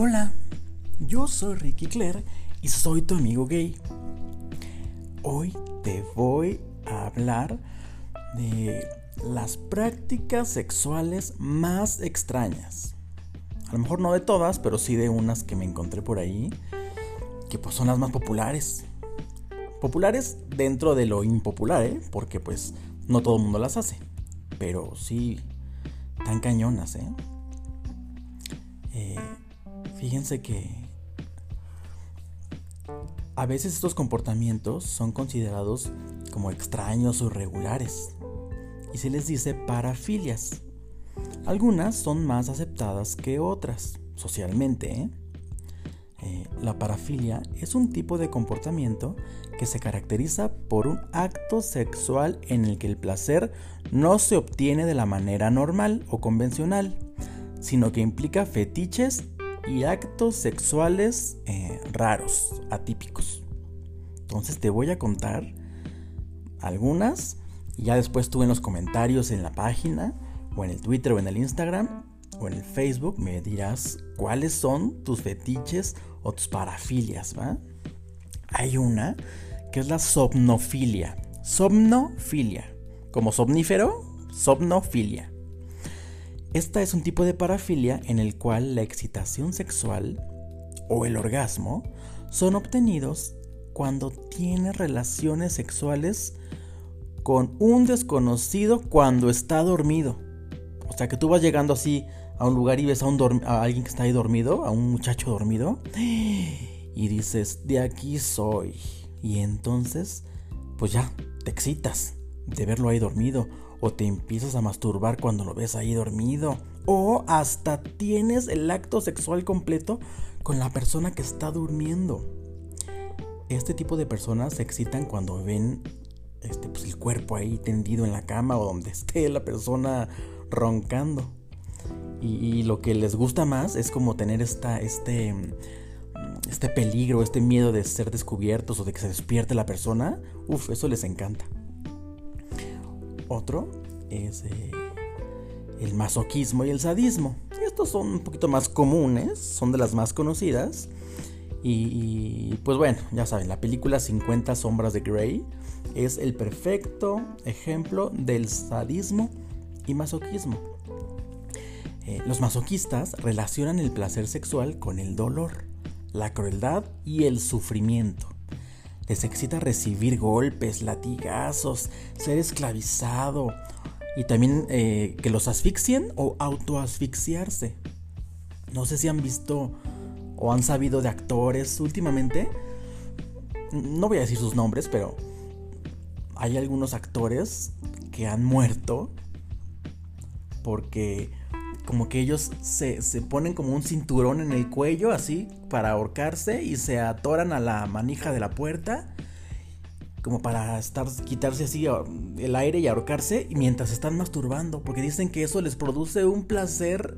Hola, yo soy Ricky Claire y soy tu amigo gay. Hoy te voy a hablar de las prácticas sexuales más extrañas. A lo mejor no de todas, pero sí de unas que me encontré por ahí, que pues son las más populares. Populares dentro de lo impopular, ¿eh? Porque pues no todo el mundo las hace. Pero sí, tan cañonas, ¿eh? Fíjense que a veces estos comportamientos son considerados como extraños o irregulares y se les dice parafilias. Algunas son más aceptadas que otras socialmente. ¿eh? Eh, la parafilia es un tipo de comportamiento que se caracteriza por un acto sexual en el que el placer no se obtiene de la manera normal o convencional, sino que implica fetiches y actos sexuales eh, raros, atípicos. Entonces te voy a contar algunas y ya después tú en los comentarios en la página o en el Twitter o en el Instagram o en el Facebook me dirás cuáles son tus fetiches o tus parafilias, ¿va? Hay una que es la somnofilia. Somnofilia. Como somnífero, somnofilia. Esta es un tipo de parafilia en el cual la excitación sexual o el orgasmo son obtenidos cuando tienes relaciones sexuales con un desconocido cuando está dormido. O sea que tú vas llegando así a un lugar y ves a alguien que está ahí dormido, a un muchacho dormido, y dices, de aquí soy. Y entonces, pues ya, te excitas de verlo ahí dormido o te empiezas a masturbar cuando lo ves ahí dormido, o hasta tienes el acto sexual completo con la persona que está durmiendo. Este tipo de personas se excitan cuando ven este, pues, el cuerpo ahí tendido en la cama o donde esté la persona roncando. Y, lo que les gusta más es como tener esta, este, este peligro, este miedo de ser descubiertos o de que se despierte la persona. Uf, eso les encanta. Otro es eh, el masoquismo y el sadismo. Estos son un poquito más comunes, son de las más conocidas. Y, pues bueno, ya saben, la película 50 sombras de Grey es el perfecto ejemplo del sadismo y masoquismo. Eh, los masoquistas relacionan el placer sexual con el dolor, la crueldad y el sufrimiento. Les excita recibir golpes, latigazos, ser esclavizado y también eh, que los asfixien o autoasfixiarse. No sé si han visto o han sabido de actores últimamente. No voy a decir sus nombres, pero hay algunos actores que han muerto porque como que ellos se, se, ponen como un cinturón en el cuello así para ahorcarse y se atoran a la manija de la puerta como para estar quitarse así el aire y ahorcarse mientras están masturbando porque dicen que eso les produce un placer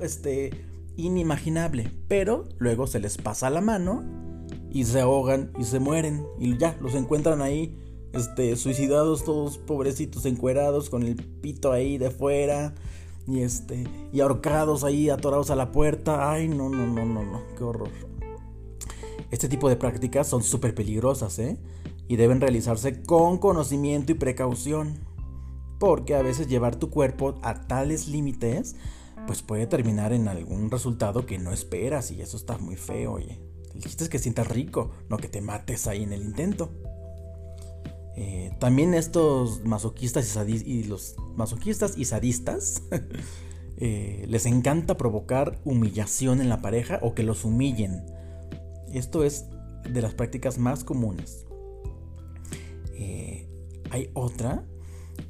este inimaginable pero luego se les pasa la mano y se ahogan y se mueren y ya los encuentran ahí este suicidados todos pobrecitos encuerados con el pito ahí de fuera y este y ahorcados ahí atorados a la puerta. Ay, no, no, no, no, no, qué horror. Este tipo de prácticas son súper peligrosas, ¿eh? Y deben realizarse con conocimiento y precaución. Porque a veces llevar tu cuerpo a tales límites, pues puede terminar en algún resultado que no esperas y eso está muy feo, oye. El chiste es que sientas rico, no que te mates ahí en el intento. Eh, también estos masoquistas y, los masoquistas y sadistas eh, les encanta provocar humillación en la pareja o que los humillen. Esto es de las prácticas más comunes. Eh, hay otra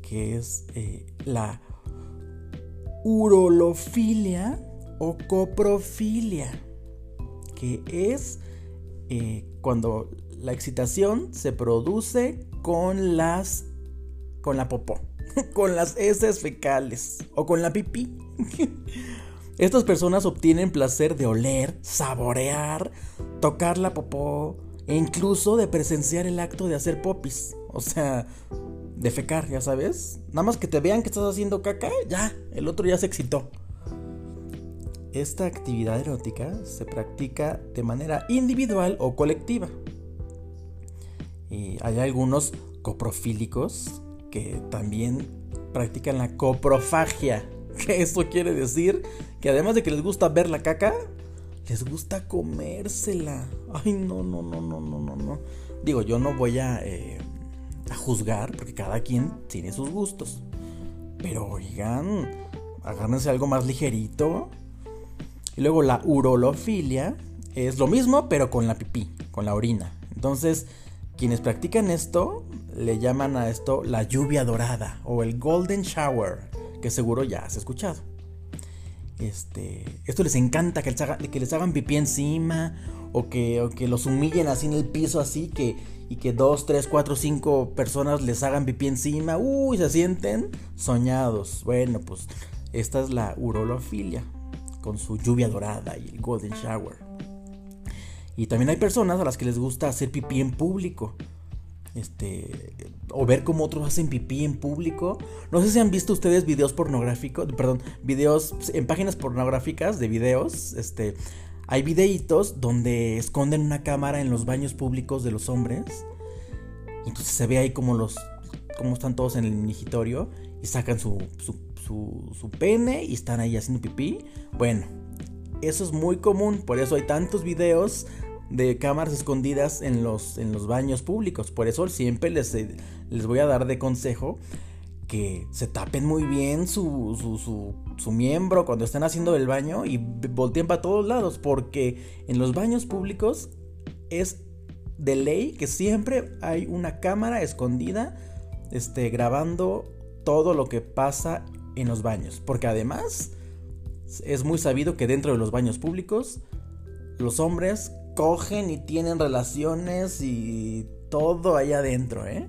que es la urolofilia o coprofilia, que es cuando la excitación se produce con las con la popó, con las heces fecales o con la pipí. Estas personas obtienen placer de oler, saborear, tocar la popó e incluso de presenciar el acto de hacer popis, o sea, de fecar, ya sabes. Nada más que te vean que estás haciendo caca, ya, el otro ya se excitó. Esta actividad erótica se practica de manera individual o colectiva. Y hay algunos coprofílicos que también practican la coprofagia. Que eso quiere decir que además de que les gusta ver la caca, les gusta comérsela. Ay, no, no, no, no, no, no, no. Digo, yo no voy a, eh, a juzgar porque cada quien tiene sus gustos. Pero oigan, agárrense algo más ligerito. Y luego la urolofilia es lo mismo, pero con la pipí, con la orina. Entonces, quienes practican esto le llaman a esto la lluvia dorada o el golden shower, que seguro ya has escuchado. Este, esto les encanta que les, hagan pipí encima o que, que, los humillen así en el piso así que, y que dos, tres, cuatro, cinco personas les hagan pipí encima. Uy, se sienten soñados. Bueno, pues esta es la urolofilia con su lluvia dorada y el golden shower. Y también hay personas a las que les gusta hacer pipí en público este, o ver cómo otros hacen pipí en público. No sé si han visto ustedes videos pornográficos, perdón, videos en páginas pornográficas de videos, este, hay videitos donde esconden una cámara en los baños públicos de los hombres. Entonces se ve ahí como los, como están todos en el migitorio y sacan su, su, su, su pene y están ahí haciendo pipí. Bueno, eso es muy común, por eso hay tantos videos de cámaras escondidas en los, en los baños públicos. Por eso siempre les, eh, les voy a dar de consejo que se tapen muy bien su, su, su, miembro cuando estén haciendo el baño y volteen para todos lados. Porque en los baños públicos es de ley que siempre hay una cámara escondida este, grabando todo lo que pasa en los baños. Porque además es muy sabido que dentro de los baños públicos los hombres cogen y tienen relaciones y todo ahí adentro, ¿eh?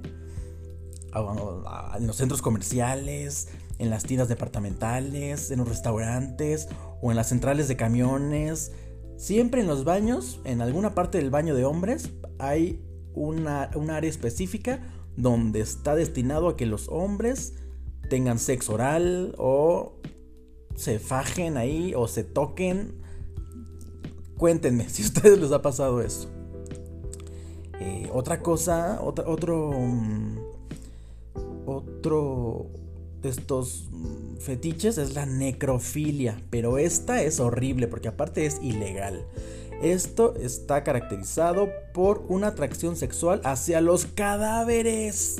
Ah, en los centros comerciales, en las tiendas departamentales, en los restaurantes o en las centrales de camiones. Siempre en los baños, en alguna parte del baño de hombres, hay una, un área específica donde está destinado a que los hombres tengan sexo oral o se fajen ahí o se toquen Cuéntenme si a ustedes les ha pasado eso. Eh, otra cosa, otro, mm, otro de estos mm, fetiches es la necrofilia, pero esta es horrible porque aparte es ilegal. Esto está caracterizado por una atracción sexual hacia los cadáveres.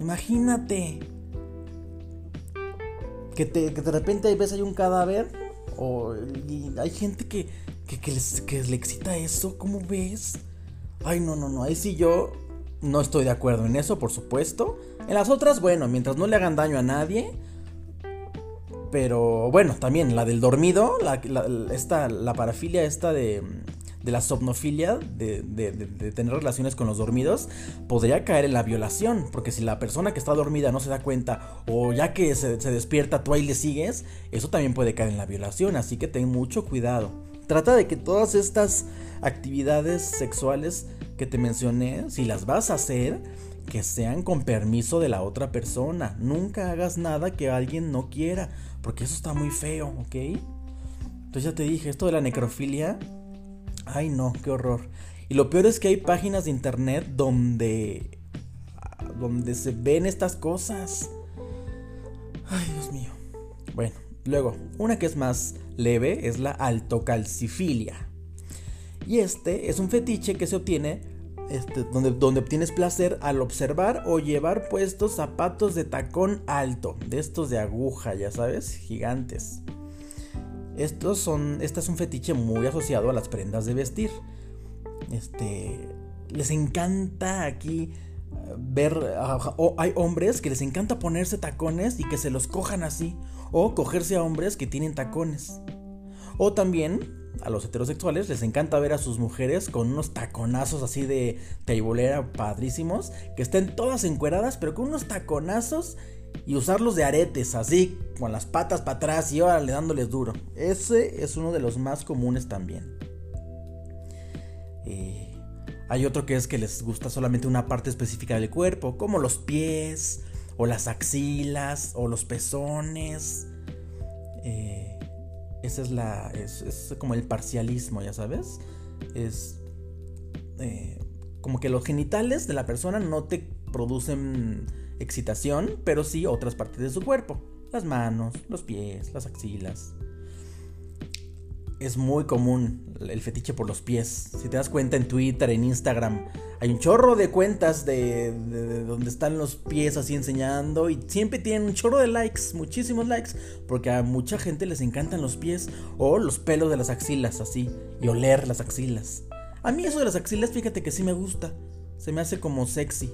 Imagínate que, que de repente ves hay un cadáver o, hay gente que, que, le excita eso, ¿cómo ves? Ay, no, no, no, ahí sí yo no estoy de acuerdo en eso, por supuesto. En las otras, bueno, mientras no le hagan daño a nadie. Pero bueno, también la del dormido, la, esta, la parafilia esta de, de la somnofilia, de, tener relaciones con los dormidos, podría caer en la violación. Porque si la persona que está dormida no se da cuenta, o ya que se, despierta tú ahí le sigues, eso también puede caer en la violación. Así que ten mucho cuidado. Trata de que todas estas actividades sexuales que te mencioné, si las vas a hacer, que sean con permiso de la otra persona. Nunca hagas nada que alguien no quiera, porque eso está muy feo, ¿ok? Entonces ya te dije, esto de la necrofilia Ay no, qué horror. Y lo peor es que hay páginas de internet donde donde se ven estas cosas. Ay, Dios mío. Bueno, luego, una que es más leve es la altocalcifilia. Y este es un fetiche que se obtiene este, donde, donde obtienes placer al observar o llevar puestos zapatos de tacón alto, de estos de aguja, ya sabes, gigantes. Estos son, este es un fetiche muy asociado a las prendas de vestir. Este, les encanta aquí eh, ver, o hay hombres que les encanta ponerse tacones y que se los cojan así, o cogerse a hombres que tienen tacones. O también a los heterosexuales les encanta ver a sus mujeres con unos taconazos así de teibolera padrísimos, que estén todas encueradas, pero con unos taconazos y usarlos de aretes, así, con las patas para atrás y órale dándoles duro. Ese es uno de los más comunes también. Eh, hay otro que es que les gusta solamente una parte específica del cuerpo, como los pies, o las axilas, o los pezones. Eh, Ese es la. Es, como el parcialismo, ya sabes. Es. Eh, como que los genitales de la persona no te producen excitación, pero sí otras partes de su cuerpo. Las manos, los pies, las axilas es muy común el fetiche por los pies. Si te das cuenta en Twitter, en Instagram, hay un chorro de cuentas de, donde están los pies así enseñando y siempre tienen un chorro de likes, muchísimos likes, porque a mucha gente les encantan los pies o los pelos de las axilas así y oler las axilas. A mí eso de las axilas, fíjate que sí me gusta, se me hace como sexy.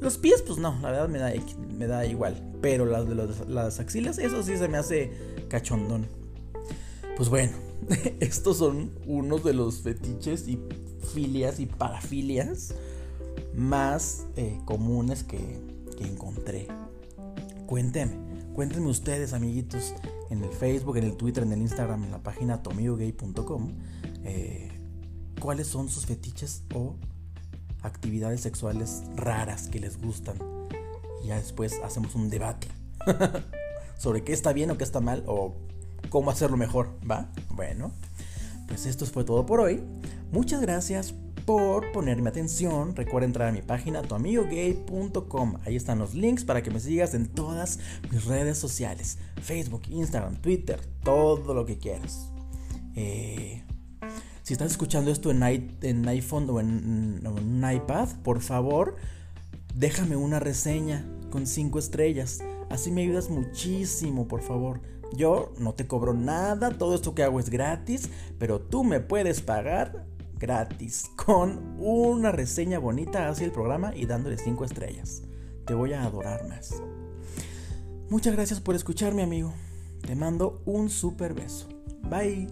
Los pies, pues no, la verdad me da, me da igual, pero las de las axilas, eso sí se me hace cachondón. Pues bueno, estos son unos de los fetiches y filias y parafilias más eh, comunes que, encontré. Cuéntenme, cuéntenme ustedes, amiguitos, en el Facebook, en el Twitter, en el Instagram, en la página tomiogay.com, eh, cuáles son sus fetiches o actividades sexuales raras que les gustan. Y ya después hacemos un debate sobre qué está bien o qué está mal o cómo hacerlo mejor, ¿va? Bueno, pues esto fue todo por hoy. Muchas gracias por ponerme atención. Recuerda entrar a mi página tuamigogay.com. Ahí están los links para que me sigas en todas mis redes sociales. Facebook, Instagram, Twitter, todo lo que quieras. Eh, si estás escuchando esto en, iPhone o en, un iPad, por favor, déjame una reseña con 5 estrellas. Así me ayudas muchísimo, por favor. Yo no te cobro nada, todo esto que hago es gratis, pero tú me puedes pagar gratis con una reseña bonita hacia el programa y dándole 5 estrellas. Te voy a adorar más. Muchas gracias por escucharme, amigo. Te mando un super beso. Bye.